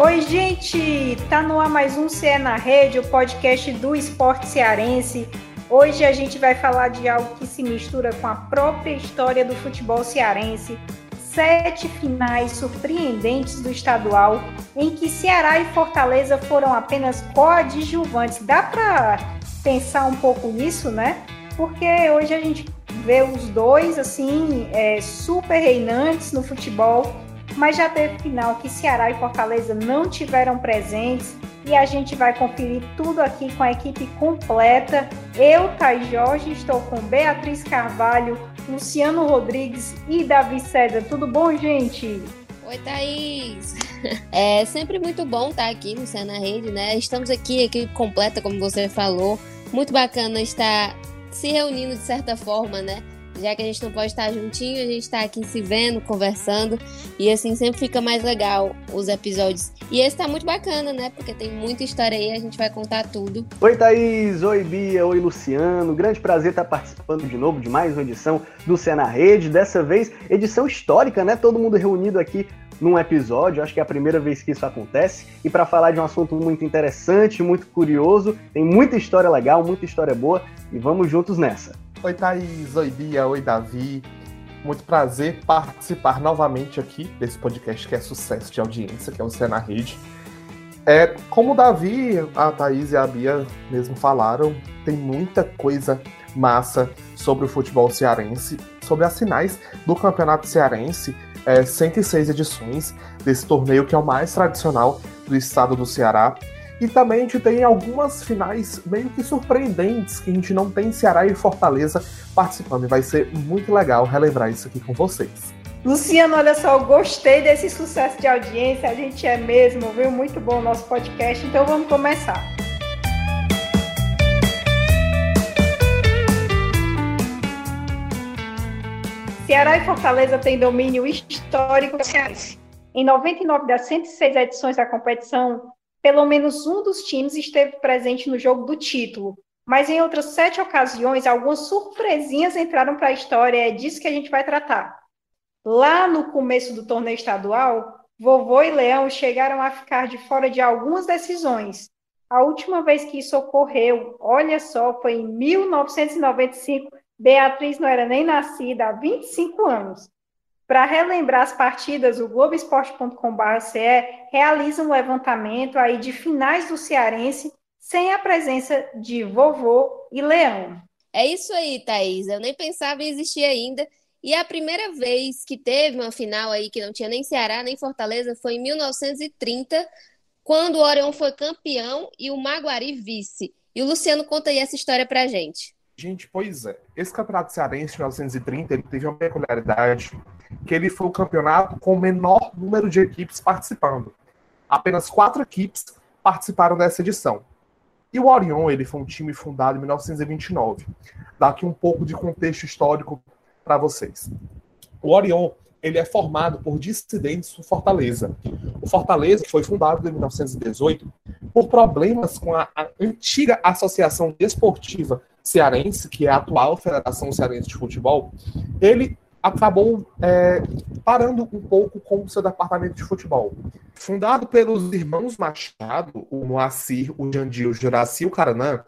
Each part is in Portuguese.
Oi, gente! Tá no ar mais um CE na Rede, o podcast do esporte cearense. Hoje a gente vai falar de algo que se mistura com a própria história do futebol cearense. Sete finais surpreendentes do estadual, em que Ceará e Fortaleza foram apenas coadjuvantes. Dá para pensar um pouco nisso, né? Porque hoje a gente vê os dois assim é, super reinantes no futebol mas já teve final que Ceará e Fortaleza não tiveram presentes e a gente vai conferir tudo aqui com a equipe completa. Eu, Thay Jorge, estou com Beatriz Carvalho, Luciano Rodrigues e Davi César. Tudo bom, gente? Oi, Thaís! É sempre muito bom estar aqui no Cena Rede, né? Estamos aqui, equipe completa, como você falou. Muito bacana estar se reunindo de certa forma, né? Já que a gente não pode estar juntinho, a gente está aqui se vendo, conversando, e assim sempre fica mais legal os episódios. E esse tá muito bacana, né? Porque tem muita história aí, a gente vai contar tudo. Oi, Thaís, oi, Bia, oi, Luciano. Grande prazer estar participando de novo de mais uma edição do Cena Rede. Dessa vez, edição histórica, né? Todo mundo reunido aqui num episódio, acho que é a primeira vez que isso acontece, e para falar de um assunto muito interessante, muito curioso, tem muita história legal, muita história boa, e vamos juntos nessa. Oi, Thaís. Oi, Bia. Oi, Davi. Muito prazer participar novamente aqui desse podcast que é sucesso de audiência, que é o Cena Rede. É, como o Davi, a Thaís e a Bia mesmo falaram, tem muita coisa massa sobre o futebol cearense, sobre as finais do Campeonato Cearense, é, 106 edições desse torneio que é o mais tradicional do estado do Ceará. E também a gente tem algumas finais meio que surpreendentes que a gente não tem Ceará e Fortaleza participando. E vai ser muito legal relembrar isso aqui com vocês. Luciano, olha só, eu gostei desse sucesso de audiência. A gente é mesmo, viu? Muito bom o nosso podcast. Então vamos começar. Ceará e Fortaleza têm domínio histórico. Em 99 das 106 edições da competição, pelo menos um dos times esteve presente no jogo do título, mas em outras sete ocasiões, algumas surpresinhas entraram para a história, é disso que a gente vai tratar. Lá no começo do torneio estadual, Vovô e Leão chegaram a ficar de fora de algumas decisões. A última vez que isso ocorreu, olha só, foi em 1995. Beatriz não era nem nascida há 25 anos. Para relembrar as partidas, o Globoesporte.com.br realiza um levantamento aí de finais do Cearense sem a presença de Vovô e Leão. É isso aí, Thaís. Eu nem pensava em existir ainda. E a primeira vez que teve uma final aí que não tinha nem Ceará nem Fortaleza foi em 1930, quando o Orion foi campeão e o Maguari vice. E o Luciano conta aí essa história pra gente. Gente, pois é. Esse campeonato cearense de 1930 ele teve uma peculiaridade que ele foi o campeonato com o menor número de equipes participando. Apenas quatro equipes participaram dessa edição. E o Orion, ele foi um time fundado em 1929. Dá aqui um pouco de contexto histórico para vocês. O Orion, ele é formado por dissidentes do Fortaleza. O Fortaleza foi fundado em 1918 por problemas com a, a antiga Associação Desportiva Cearense, que é a atual Federação Cearense de Futebol. Ele acabou é, parando um pouco com o seu departamento de futebol. Fundado pelos irmãos Machado, o Moacir, o Jandir, o Juraci e o Caranã,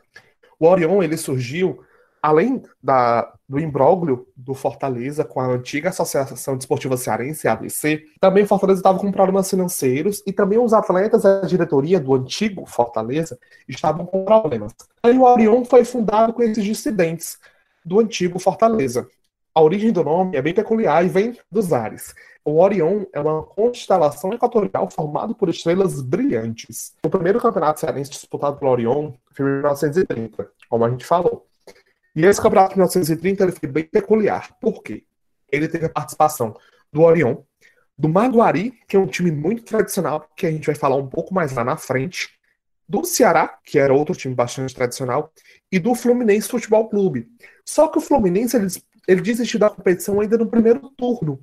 o Orion ele surgiu além da, do imbróglio do Fortaleza com a antiga Associação Desportiva Cearense, ABC, também o Fortaleza estava com problemas financeiros e também os atletas da diretoria do antigo Fortaleza estavam com problemas. Aí o Orion foi fundado com esses dissidentes do antigo Fortaleza. A origem do nome é bem peculiar e vem dos ares. O Orion é uma constelação equatorial formada por estrelas brilhantes. O primeiro campeonato cearense disputado pelo Orion foi em 1930, como a gente falou. E esse campeonato de 1930 ele foi bem peculiar. Por quê? Ele teve a participação do Orion, do Maguari, que é um time muito tradicional, que a gente vai falar um pouco mais lá na frente, do Ceará, que era outro time bastante tradicional, e do Fluminense Futebol Clube. Só que o Fluminense ele ele desistiu da competição ainda no primeiro turno.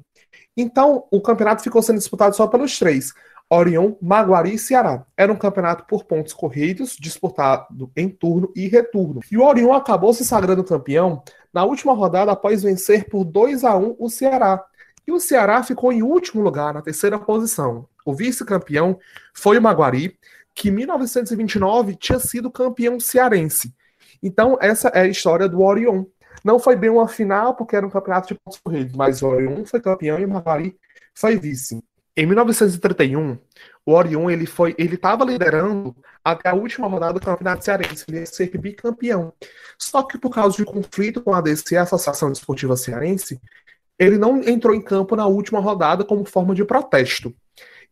Então, o campeonato ficou sendo disputado só pelos três: Orion, Maguari e Ceará. Era um campeonato por pontos corridos, disputado em turno e retorno. E o Orion acabou se sagrando campeão na última rodada após vencer por 2 a 1 o Ceará. E o Ceará ficou em último lugar, na terceira posição. O vice-campeão foi o Maguari, que em 1929 tinha sido campeão cearense. Então, essa é a história do Orion. Não foi bem uma final, porque era um campeonato de pontos corridos, mas o Orion foi campeão e o Maguari foi vice. Em 1931, o Orion ele foi, ele estava liderando até a última rodada do Campeonato Cearense, ele ia ser bicampeão. Só que por causa de conflito com a ADC, a Associação Desportiva Cearense, ele não entrou em campo na última rodada como forma de protesto.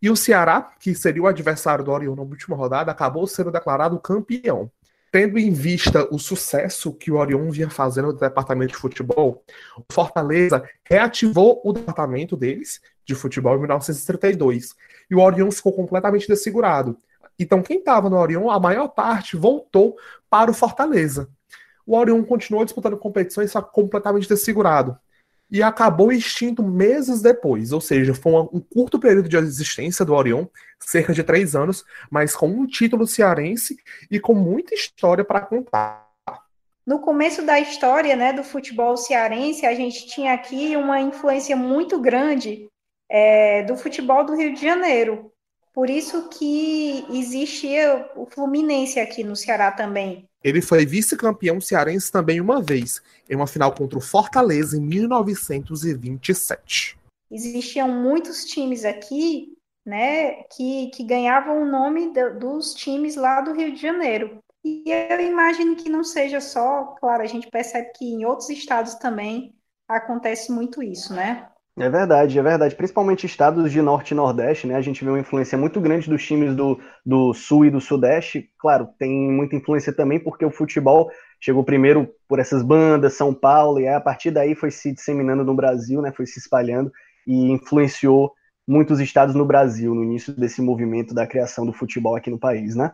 E o Ceará, que seria o adversário do Orion na última rodada, acabou sendo declarado campeão. Tendo em vista o sucesso que o Orion vinha fazendo no departamento de futebol, o Fortaleza reativou o departamento deles de futebol em 1932. E o Orion ficou completamente desfigurado. Então, quem estava no Orion, a maior parte voltou para o Fortaleza. O Orion continuou disputando competições, só completamente desfigurado e acabou extinto meses depois, ou seja, foi um curto período de existência do Orion, cerca de três anos, mas com um título cearense e com muita história para contar. No começo da história né, do futebol cearense, a gente tinha aqui uma influência muito grande é, do futebol do Rio de Janeiro. Por isso que existia o Fluminense aqui no Ceará também. Ele foi vice-campeão cearense também uma vez, em uma final contra o Fortaleza em 1927. Existiam muitos times aqui, né, que, que ganhavam o nome do, dos times lá do Rio de Janeiro. E eu imagino que não seja só, claro, a gente percebe que em outros estados também acontece muito isso, né? É verdade, é verdade. Principalmente estados de norte e nordeste, né? A gente vê uma influência muito grande dos times do, do sul e do sudeste. Claro, tem muita influência também porque o futebol chegou primeiro por essas bandas, São Paulo, e a partir daí foi se disseminando no Brasil, né? Foi se espalhando e influenciou muitos estados no Brasil no início desse movimento da criação do futebol aqui no país, né?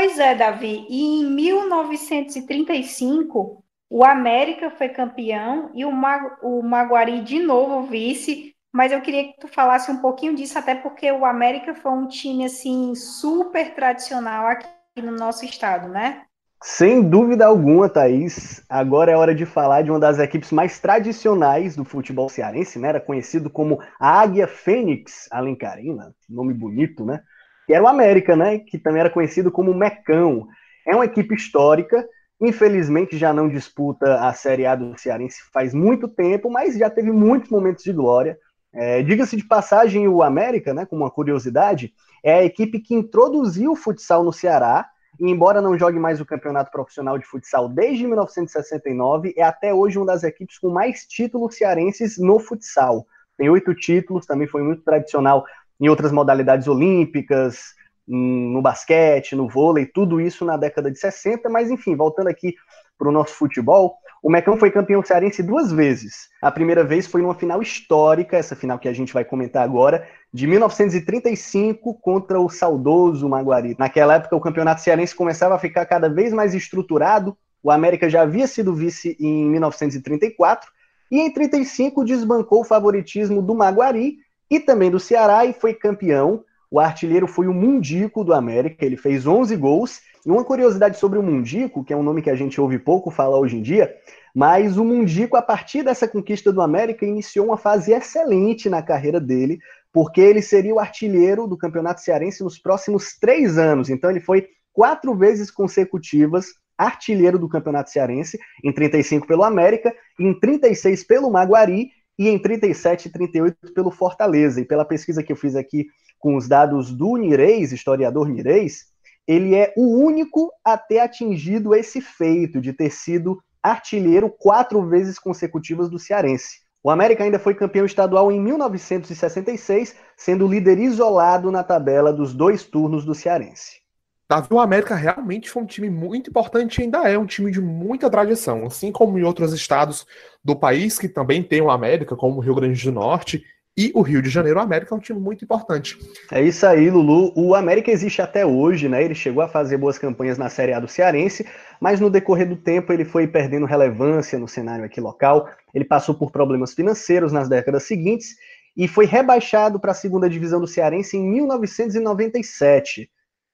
Pois é, Davi. E em 1935, o América foi campeão e o, Mag o Maguari de novo vice. Mas eu queria que tu falasse um pouquinho disso, até porque o América foi um time assim super tradicional aqui no nosso estado, né? Sem dúvida alguma, Thaís. Agora é hora de falar de uma das equipes mais tradicionais do futebol cearense, né? Era conhecido como a Águia Fênix Alencarina, nome bonito, né? Que era o América, né? Que também era conhecido como Mecão. É uma equipe histórica, infelizmente já não disputa a Série A do Cearense faz muito tempo, mas já teve muitos momentos de glória. É, Diga-se de passagem, o América, né, como uma curiosidade, é a equipe que introduziu o futsal no Ceará, e embora não jogue mais o campeonato profissional de futsal desde 1969, é até hoje uma das equipes com mais títulos cearenses no futsal. Tem oito títulos, também foi muito tradicional em outras modalidades olímpicas, no basquete, no vôlei, tudo isso na década de 60, mas enfim, voltando aqui para o nosso futebol, o Mecão foi campeão cearense duas vezes. A primeira vez foi numa final histórica, essa final que a gente vai comentar agora, de 1935 contra o saudoso Maguari. Naquela época, o campeonato cearense começava a ficar cada vez mais estruturado. O América já havia sido vice em 1934 e em 35 desbancou o favoritismo do Maguari e também do Ceará e foi campeão. O artilheiro foi o Mundico do América, ele fez 11 gols. E uma curiosidade sobre o Mundico, que é um nome que a gente ouve pouco falar hoje em dia, mas o Mundico, a partir dessa conquista do América, iniciou uma fase excelente na carreira dele, porque ele seria o artilheiro do Campeonato Cearense nos próximos três anos. Então ele foi quatro vezes consecutivas artilheiro do Campeonato Cearense, em 35 pelo América, em 36 pelo Maguari e em 37 e 38 pelo Fortaleza. E pela pesquisa que eu fiz aqui com os dados do Nireis, historiador Nireis, ele é o único a ter atingido esse feito de ter sido artilheiro quatro vezes consecutivas do Cearense. O América ainda foi campeão estadual em 1966, sendo líder isolado na tabela dos dois turnos do Cearense. Davi, o América realmente foi um time muito importante e ainda é um time de muita tradição, assim como em outros estados do país que também tem o América, como o Rio Grande do Norte e o Rio de Janeiro. O América é um time muito importante. É isso aí, Lulu. O América existe até hoje, né? Ele chegou a fazer boas campanhas na Série A do Cearense, mas no decorrer do tempo ele foi perdendo relevância no cenário aqui local. Ele passou por problemas financeiros nas décadas seguintes e foi rebaixado para a segunda divisão do Cearense em 1997.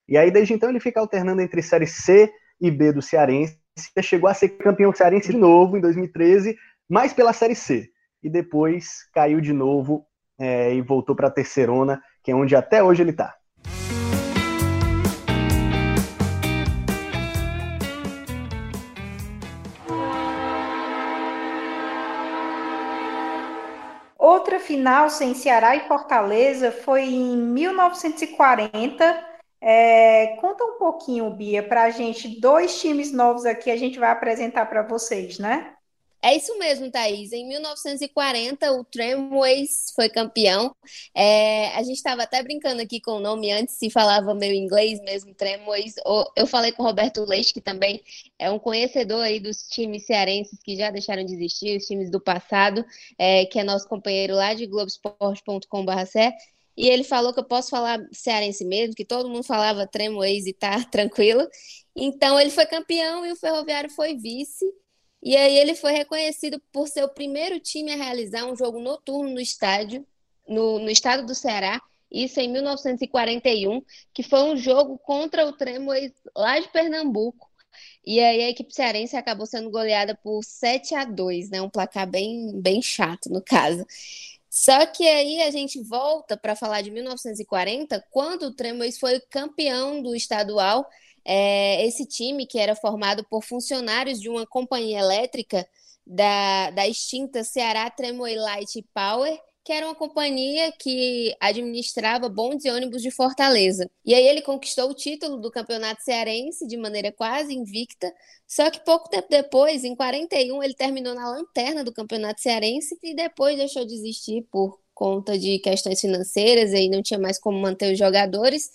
E aí, desde então, ele fica alternando entre Série C e B do Cearense, chegou a ser campeão cearense de novo em 2013, mas pela Série C. E depois caiu de novo é, e voltou para a terceirona, que é onde até hoje ele está. Outra final sem Ceará e Fortaleza foi em 1940. É, conta um pouquinho, Bia, para a gente, dois times novos aqui a gente vai apresentar para vocês, né? É isso mesmo, Thaís. Em 1940, o Tramways foi campeão. É, a gente estava até brincando aqui com o nome antes, se falava meio inglês mesmo, Tramways. Eu falei com o Roberto Leite, que também é um conhecedor aí dos times cearenses que já deixaram de existir, os times do passado, é, que é nosso companheiro lá de globesport.com.br. E ele falou que eu posso falar cearense mesmo, que todo mundo falava Tramways e tá tranquilo. Então ele foi campeão e o Ferroviário foi vice. E aí ele foi reconhecido por ser o primeiro time a realizar um jogo noturno no estádio, no, no estado do Ceará, isso em 1941, que foi um jogo contra o Tremor lá de Pernambuco. E aí a equipe cearense acabou sendo goleada por 7 a 2, né? Um placar bem, bem chato no caso. Só que aí a gente volta para falar de 1940, quando o Tremors foi campeão do estadual. É, esse time, que era formado por funcionários de uma companhia elétrica da, da extinta Ceará Tremoy Light Power, que era uma companhia que administrava bondes e ônibus de Fortaleza. E aí ele conquistou o título do campeonato cearense de maneira quase invicta, só que pouco tempo depois, em 41, ele terminou na lanterna do campeonato cearense e depois deixou de existir por conta de questões financeiras, e aí não tinha mais como manter os jogadores.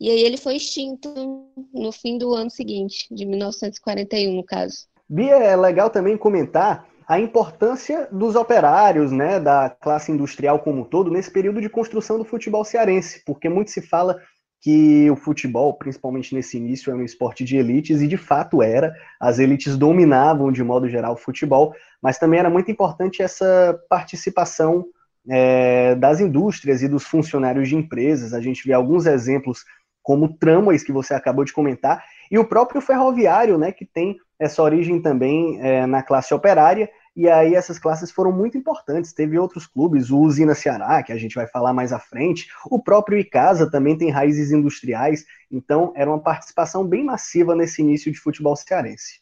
E aí ele foi extinto no fim do ano seguinte, de 1941, no caso. Bia, é legal também comentar a importância dos operários, né, da classe industrial como um todo, nesse período de construção do futebol cearense, porque muito se fala que o futebol, principalmente nesse início, é um esporte de elites, e de fato era. As elites dominavam, de modo geral, o futebol, mas também era muito importante essa participação é, das indústrias e dos funcionários de empresas. A gente vê alguns exemplos como tramways que você acabou de comentar, e o próprio ferroviário, né, que tem essa origem também é, na classe operária, e aí essas classes foram muito importantes. Teve outros clubes, o Usina Ceará, que a gente vai falar mais à frente, o próprio Icasa também tem raízes industriais, então era uma participação bem massiva nesse início de futebol cearense.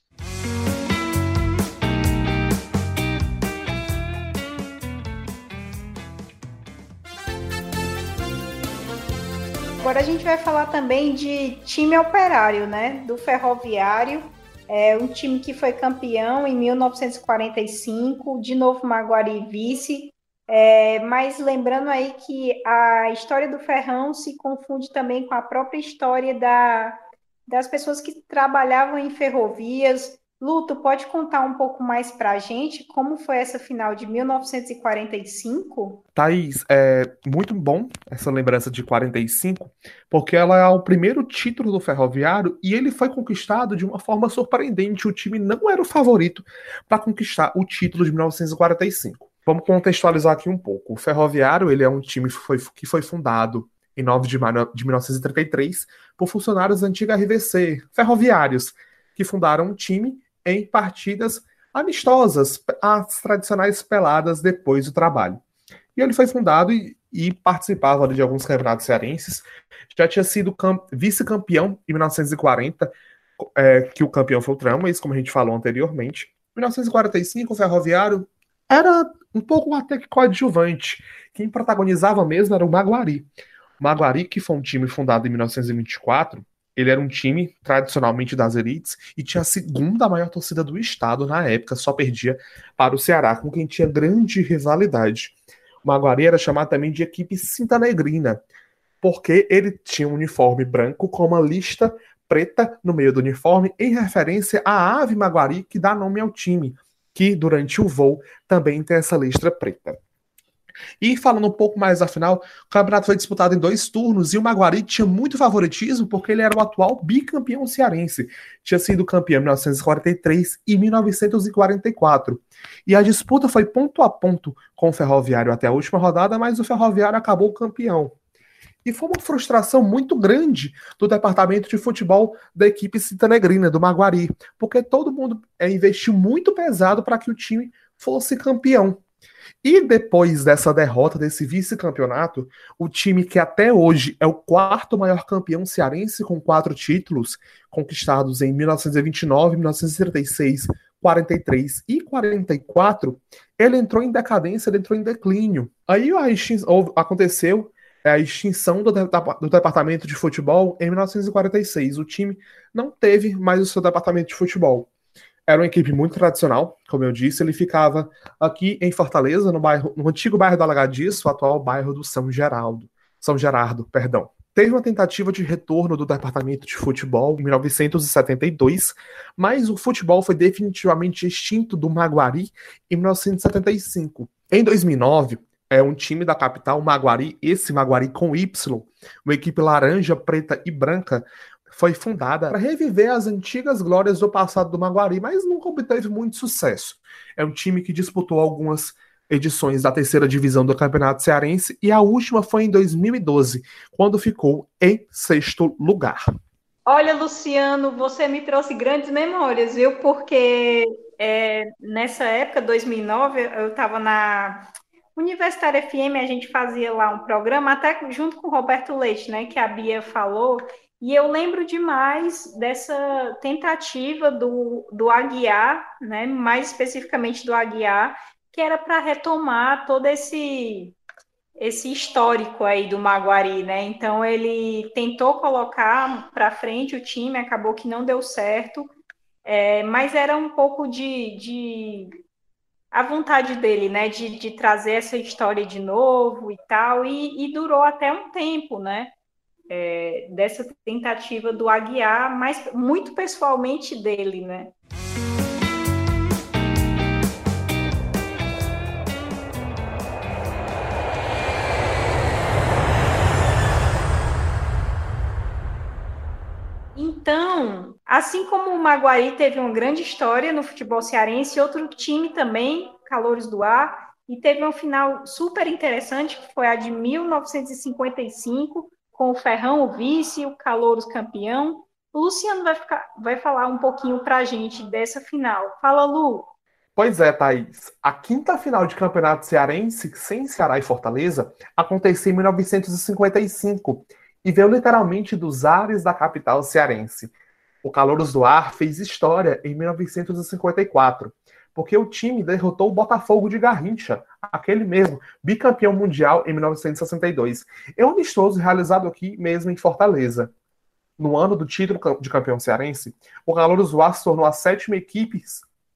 Agora a gente vai falar também de time operário, né? Do Ferroviário. É um time que foi campeão em 1945, de novo Maguari vice. É, mas lembrando aí que a história do Ferrão se confunde também com a própria história da, das pessoas que trabalhavam em ferrovias, Luto, pode contar um pouco mais para a gente como foi essa final de 1945? Thaís, é muito bom essa lembrança de 45, porque ela é o primeiro título do Ferroviário e ele foi conquistado de uma forma surpreendente. O time não era o favorito para conquistar o título de 1945. Vamos contextualizar aqui um pouco. O Ferroviário ele é um time que foi, que foi fundado em 9 de maio de 1933 por funcionários da antiga RVC, ferroviários, que fundaram um time em partidas amistosas, as tradicionais peladas depois do trabalho. E ele foi fundado e, e participava de alguns campeonatos cearenses. Já tinha sido vice-campeão em 1940, é, que o campeão foi o Tramas, como a gente falou anteriormente. Em 1945, o Ferroviário era um pouco até que coadjuvante. Quem protagonizava mesmo era o Maguari. O Maguari, que foi um time fundado em 1924, ele era um time tradicionalmente das elites e tinha a segunda maior torcida do estado na época, só perdia para o Ceará, com quem tinha grande rivalidade. O Maguari era chamado também de equipe cinta negrina, porque ele tinha um uniforme branco com uma lista preta no meio do uniforme, em referência à ave Maguari que dá nome ao time, que durante o voo também tem essa lista preta. E falando um pouco mais da final, o campeonato foi disputado em dois turnos e o Maguari tinha muito favoritismo porque ele era o atual bicampeão cearense. Tinha sido campeão em 1943 e 1944. E a disputa foi ponto a ponto com o Ferroviário até a última rodada, mas o Ferroviário acabou campeão. E foi uma frustração muito grande do departamento de futebol da equipe citanegrina, do Maguari, porque todo mundo é, investiu muito pesado para que o time fosse campeão. E depois dessa derrota, desse vice-campeonato, o time que até hoje é o quarto maior campeão cearense, com quatro títulos, conquistados em 1929, 1936, 43 e 44, ele entrou em decadência, ele entrou em declínio. Aí aconteceu a extinção do, do, departamento de futebol em 1946. O time não teve mais o seu departamento de futebol. Era uma equipe muito tradicional, como eu disse. Ele ficava aqui em Fortaleza, no, bairro, no antigo bairro do Alagadiço, o atual bairro do São Geraldo. São Gerardo, perdão. Teve uma tentativa de retorno do departamento de futebol em 1972, mas o futebol foi definitivamente extinto do Maguari em 1975. Em 2009, é um time da capital, Maguari, esse Maguari com Y, uma equipe laranja, preta e branca, foi fundada para reviver as antigas glórias do passado do Maguari, mas nunca obteve muito sucesso. É um time que disputou algumas edições da terceira divisão do Campeonato Cearense e a última foi em 2012, quando ficou em sexto lugar. Olha, Luciano, você me trouxe grandes memórias, viu? Porque é, nessa época, 2009, eu estava na Universitária FM, a gente fazia lá um programa, até junto com o Roberto Leite, né, que a Bia falou, e eu lembro demais dessa tentativa do, do Aguiar, né, mais especificamente do Aguiar, que era para retomar todo esse esse histórico aí do Maguari, né? Então ele tentou colocar para frente o time, acabou que não deu certo, é, mas era um pouco de, de a vontade dele, né? De, de trazer essa história de novo e tal, e, e durou até um tempo, né? É, dessa tentativa do Aguiar, mas muito pessoalmente dele, né? Então, assim como o Maguari teve uma grande história no futebol cearense, outro time também, Calores do Ar, e teve um final super interessante, que foi a de 1955, com o Ferrão o vice, o Calouros campeão. O Luciano vai, ficar, vai falar um pouquinho para a gente dessa final. Fala, Lu. Pois é, Thaís. A quinta final de campeonato cearense, sem Ceará e Fortaleza, aconteceu em 1955 e veio literalmente dos ares da capital cearense. O Calouros do Ar fez história em 1954, porque o time derrotou o Botafogo de Garrincha, aquele mesmo, bicampeão mundial em 1962. É um amistoso realizado aqui mesmo em Fortaleza. No ano do título de campeão cearense, o Calouros se tornou a sétima equipe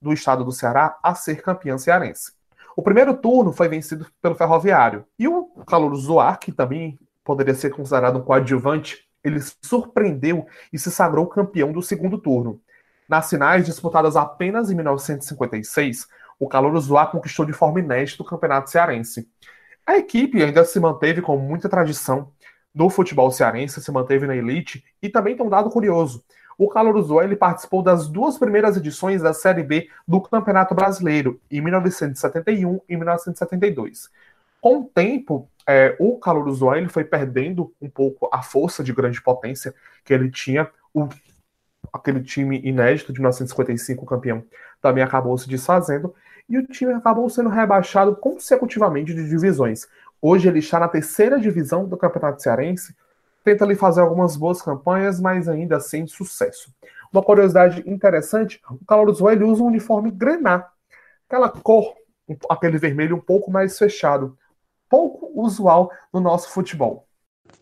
do estado do Ceará a ser campeão cearense. O primeiro turno foi vencido pelo Ferroviário. E o Calouros do Ar, que também poderia ser considerado um coadjuvante, ele surpreendeu e se sagrou campeão do segundo turno. Nas finais disputadas apenas em 1956, o Calouros Zoar conquistou de forma inédita o Campeonato Cearense. A equipe ainda se manteve com muita tradição no futebol cearense, se manteve na elite e também tem um dado curioso. O Caloroso ele participou das duas primeiras edições da Série B do Campeonato Brasileiro, em 1971 e 1972. Com o tempo, é, o calor usual ele foi perdendo um pouco a força de grande potência que ele tinha. O, aquele time inédito de 1955, campeão, também acabou se desfazendo. E o time acabou sendo rebaixado consecutivamente de divisões. Hoje ele está na terceira divisão do Campeonato Cearense, tenta ali fazer algumas boas campanhas, mas ainda sem sucesso. Uma curiosidade interessante, o Calor ele usa um uniforme grená, aquela cor, aquele vermelho um pouco mais fechado pouco usual no nosso futebol.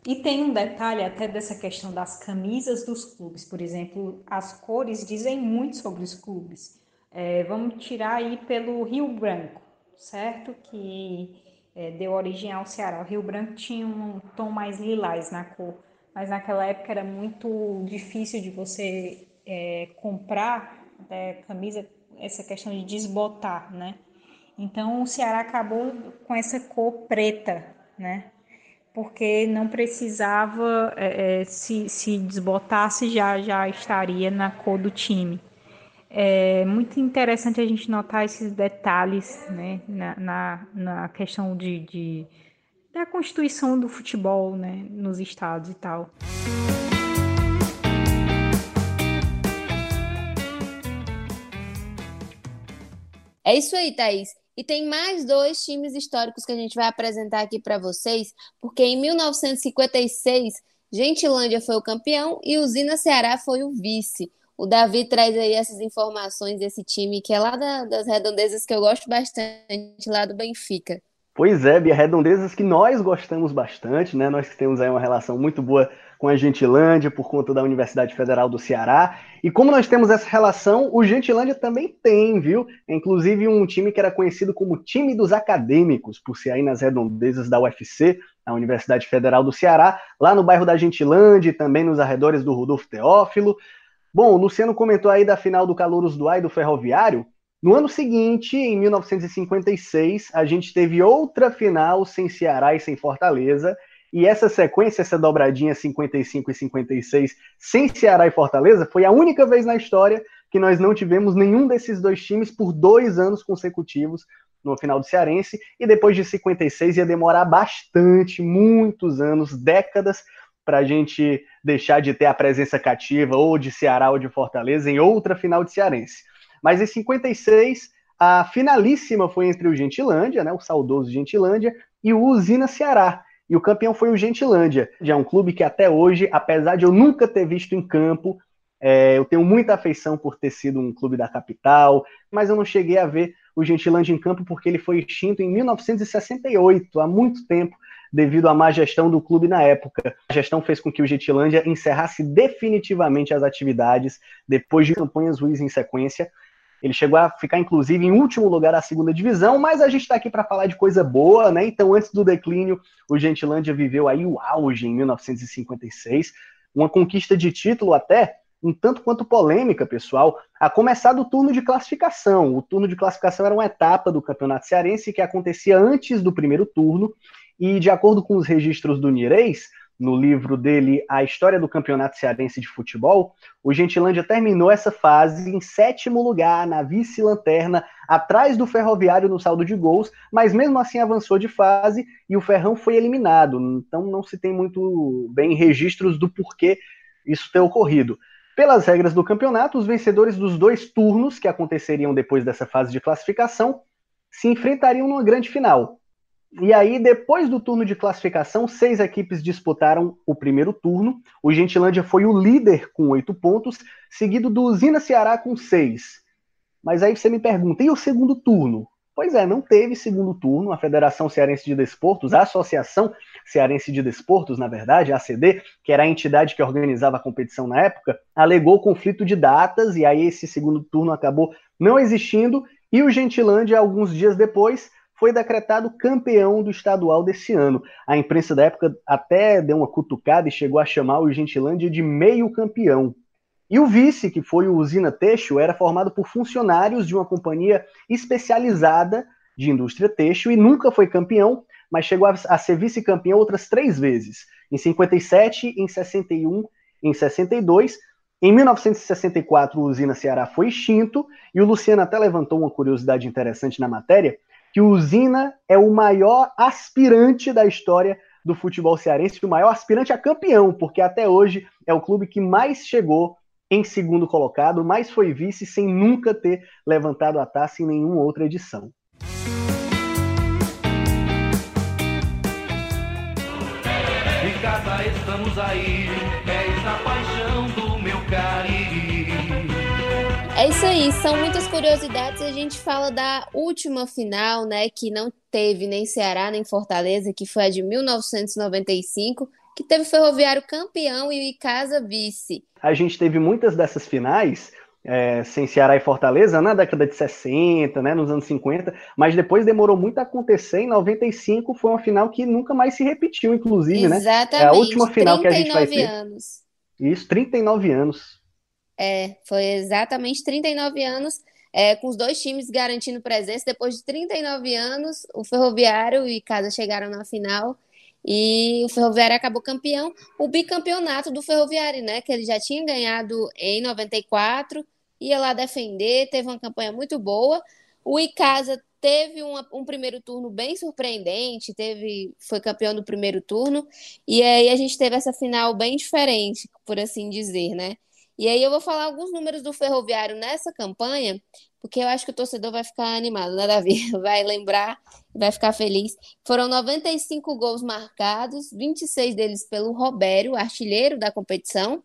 E tem um detalhe até dessa questão das camisas dos clubes, por exemplo, as cores dizem muito sobre os clubes. É, vamos tirar aí pelo Rio Branco, certo? Que é, deu origem ao Ceará. O Rio Branco tinha um tom mais lilás na cor, mas naquela época era muito difícil de você é, comprar é, camisa, essa questão de desbotar, né? Então o Ceará acabou com essa cor preta, né? Porque não precisava, é, é, se, se desbotasse, já, já estaria na cor do time. É muito interessante a gente notar esses detalhes né, na, na, na questão de, de, da constituição do futebol, né, nos estados e tal. É isso aí, Thaís. E tem mais dois times históricos que a gente vai apresentar aqui para vocês, porque em 1956, Gentilândia foi o campeão e Usina Ceará foi o vice. O Davi traz aí essas informações desse time que é lá da, das redondezas que eu gosto bastante, lá do Benfica. Pois é, Bia, redondezas que nós gostamos bastante, né? Nós que temos aí uma relação muito boa com a Gentilândia por conta da Universidade Federal do Ceará. E como nós temos essa relação, o Gentilândia também tem, viu? É, inclusive um time que era conhecido como time dos acadêmicos, por ser aí nas redondezas da UFC, a Universidade Federal do Ceará, lá no bairro da Gentilândia e também nos arredores do Rodolfo Teófilo. Bom, o Luciano comentou aí da final do Calouros do Ai do Ferroviário. No ano seguinte, em 1956, a gente teve outra final sem Ceará e sem Fortaleza. E essa sequência, essa dobradinha 55 e 56, sem Ceará e Fortaleza, foi a única vez na história que nós não tivemos nenhum desses dois times por dois anos consecutivos no final do Cearense. E depois de 56 ia demorar bastante, muitos anos, décadas, para a gente deixar de ter a presença cativa ou de Ceará ou de Fortaleza em outra final de Cearense. Mas em 56, a finalíssima foi entre o Gentilândia, né, o saudoso Gentilândia, e o Usina Ceará. E o campeão foi o Gentilândia. Já é um clube que até hoje, apesar de eu nunca ter visto em campo, é, eu tenho muita afeição por ter sido um clube da capital, mas eu não cheguei a ver o Gentilândia em campo porque ele foi extinto em 1968, há muito tempo, devido à má gestão do clube na época. A gestão fez com que o Gentilândia encerrasse definitivamente as atividades depois de campanhas ruins em sequência. Ele chegou a ficar, inclusive, em último lugar da segunda divisão, mas a gente está aqui para falar de coisa boa, né? Então, antes do declínio, o Gentilândia viveu aí o auge em 1956, uma conquista de título até um tanto quanto polêmica, pessoal, a começar do turno de classificação. O turno de classificação era uma etapa do Campeonato Cearense que acontecia antes do primeiro turno, e de acordo com os registros do Nireis, no livro dele A História do Campeonato Cearense de Futebol, o Gentilândia terminou essa fase em sétimo lugar, na vice-lanterna, atrás do Ferroviário no saldo de gols, mas mesmo assim avançou de fase e o Ferrão foi eliminado. Então não se tem muito bem registros do porquê isso ter ocorrido. Pelas regras do campeonato, os vencedores dos dois turnos que aconteceriam depois dessa fase de classificação se enfrentariam numa grande final. E aí, depois do turno de classificação, seis equipes disputaram o primeiro turno. O Gentilândia foi o líder com oito pontos, seguido do Usina Ceará com seis. Mas aí você me pergunta, e o segundo turno? Pois é, não teve segundo turno. A Federação Cearense de Desportos, a Associação Cearense de Desportos, na verdade, a ACD, que era a entidade que organizava a competição na época, alegou conflito de datas e aí esse segundo turno acabou não existindo. E o Gentilândia, alguns dias depois, foi decretado campeão do estadual desse ano. A imprensa da época até deu uma cutucada e chegou a chamar o Gentilândia de meio campeão. E o vice, que foi o Usina Teixo, era formado por funcionários de uma companhia especializada de indústria têxtil e nunca foi campeão, mas chegou a, ser vice-campeão outras três vezes, em 57, em 61, em 62. Em 1964, o Usina Ceará foi extinto, e o Luciano até levantou uma curiosidade interessante na matéria, que o Usina é o maior aspirante da história do futebol cearense, o maior aspirante a campeão, porque até hoje é o clube que mais chegou em segundo colocado, mais foi vice sem nunca ter levantado a taça em nenhuma outra edição. Em casa estamos aí, a paixão do meu carinho. Isso aí, são muitas curiosidades. A gente fala da última final, né, que não teve nem Ceará nem Fortaleza, que foi a de 1995, que teve Ferroviário campeão e Casa vice. A gente teve muitas dessas finais é, sem Ceará e Fortaleza na década de 60, né, nos anos 50, mas depois demorou muito a acontecer. Em 95 foi uma final que nunca mais se repetiu, inclusive, Exatamente. né? É a última final que a gente vai ter. anos. Isso, 39 anos. É, foi exatamente 39 anos, é, com os dois times garantindo presença. Depois de 39 anos, o Ferroviário e Casa chegaram na final e o Ferroviário acabou campeão. O bicampeonato do Ferroviário, né? Que ele já tinha ganhado em 94, ia lá defender, teve uma campanha muito boa. O Icasa teve um, um primeiro turno bem surpreendente, teve foi campeão do primeiro turno, e aí a gente teve essa final bem diferente, por assim dizer, né? E aí eu vou falar alguns números do Ferroviário nessa campanha, porque eu acho que o torcedor vai ficar animado, né, Davi? Vai lembrar, vai ficar feliz. Foram 95 gols marcados, 26 deles pelo Robério, artilheiro da competição,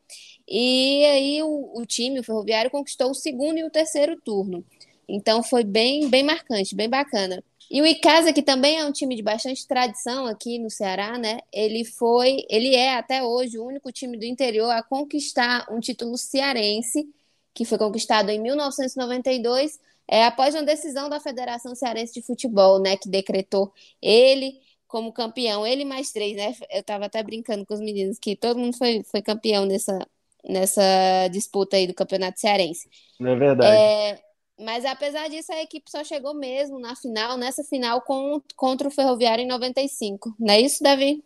e aí o, o time, o Ferroviário, conquistou o segundo e o terceiro turno. Então foi bem, bem marcante, bem bacana. E o Icasa, que também é um time de bastante tradição aqui no Ceará, né? Ele foi, ele é até hoje o único time do interior a conquistar um título cearense, que foi conquistado em 1992, é, após uma decisão da Federação Cearense de Futebol, né? Que decretou ele como campeão, ele mais três, né? Eu estava até brincando com os meninos que todo mundo foi, foi campeão nessa, nessa disputa aí do Campeonato Cearense. É verdade. É, mas apesar disso, a equipe só chegou mesmo na final, nessa final com, contra o Ferroviário em 95. Não é isso, Davi?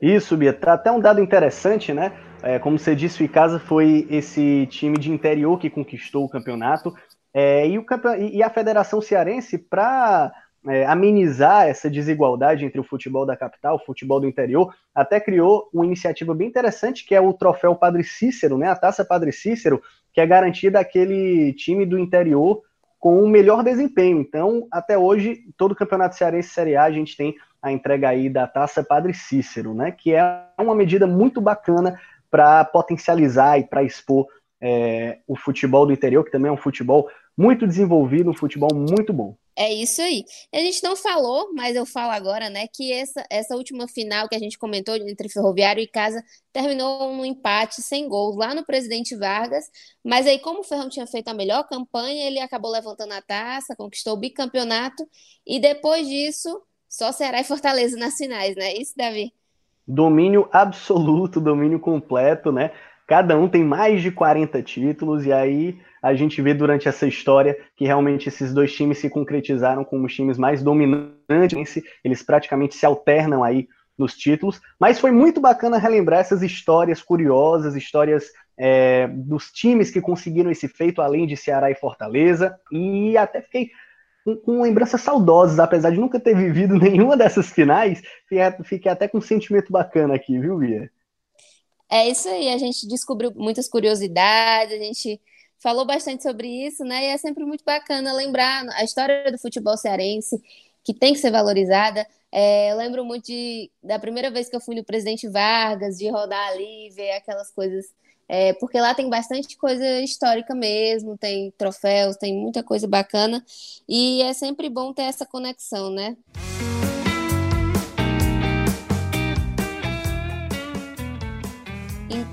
Isso, Bia. Tá até um dado interessante, né? É, como você disse, o Icasa foi esse time de interior que conquistou o campeonato. É, e, o, e a Federação Cearense, para é, amenizar essa desigualdade entre o futebol da capital, o futebol do interior, até criou uma iniciativa bem interessante, que é o troféu Padre Cícero, né? A taça Padre Cícero, que é garantida àquele time do interior com o melhor desempenho. Então, até hoje, todo o Campeonato Cearense Série A, a gente tem a entrega aí da Taça Padre Cícero, né? Que é uma medida muito bacana para potencializar e para expor é, o futebol do interior, que também é um futebol muito desenvolvido, um futebol muito bom. É isso aí. A gente não falou, mas eu falo agora, né, que essa, essa última final que a gente comentou entre Ferroviário e Casa terminou num empate sem gols lá no Presidente Vargas, mas aí como o Ferrão tinha feito a melhor campanha, ele acabou levantando a taça, conquistou o bicampeonato e depois disso, só Ceará e Fortaleza nas finais, né? Isso, Davi? Domínio absoluto, domínio completo, né? Cada um tem mais de 40 títulos e aí a gente vê durante essa história que realmente esses dois times se concretizaram como os times mais dominantes, eles praticamente se alternam aí nos títulos, mas foi muito bacana relembrar essas histórias curiosas, histórias é, dos times que conseguiram esse feito, além de Ceará e Fortaleza, e até fiquei com, lembranças saudosas, apesar de nunca ter vivido nenhuma dessas finais, fiquei até com um sentimento bacana aqui, viu, Bia? É isso aí, a gente descobriu muitas curiosidades, a gente falou bastante sobre isso, né? E é sempre muito bacana lembrar a história do futebol cearense, que tem que ser valorizada. É, eu lembro muito de, da primeira vez que eu fui no Presidente Vargas, de rodar ali, ver aquelas coisas. É, porque lá tem bastante coisa histórica mesmo, tem troféus, tem muita coisa bacana. E é sempre bom ter essa conexão, né?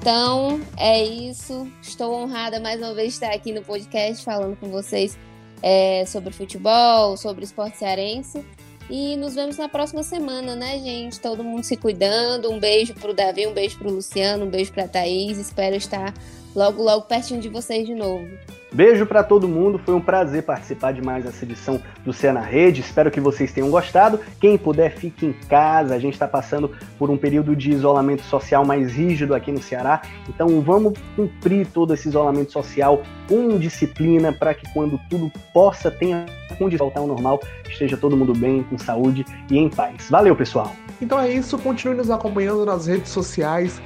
Então, é isso. Estou honrada mais uma vez de estar aqui no podcast falando com vocês é, sobre futebol, sobre esporte cearense. E nos vemos na próxima semana, né, gente? Todo mundo se cuidando. Um beijo pro Davi, um beijo pro Luciano, um beijo pra Thaís. Espero estar logo, logo pertinho de vocês de novo. Beijo para todo mundo, foi um prazer participar de mais essa edição do Cé na Rede. Espero que vocês tenham gostado. Quem puder, fique em casa. A gente está passando por um período de isolamento social mais rígido aqui no Ceará. Então vamos cumprir todo esse isolamento social com disciplina para que quando tudo possa tenha onde voltar ao normal, esteja todo mundo bem, com saúde e em paz. Valeu, pessoal. Então é isso, continue nos acompanhando nas redes sociais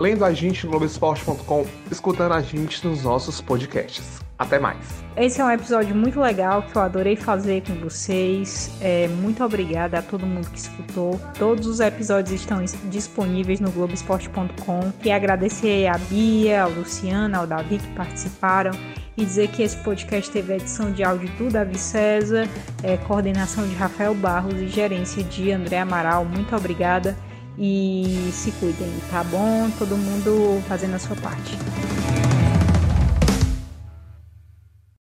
lendo a gente no Globoesporte.com, escutando a gente nos nossos podcasts. Até mais. Esse é um episódio muito legal que eu adorei fazer com vocês. É, muito obrigada a todo mundo que escutou. Todos os episódios estão disponíveis no Globoesporte.com. E agradecer a Bia, ao Luciana, ao Davi que participaram. E dizer que esse podcast teve a edição de áudio do Davi César, é, coordenação de Rafael Barros e gerência de André Amaral. Muito obrigada e se cuidem, tá bom? Todo mundo fazendo a sua parte.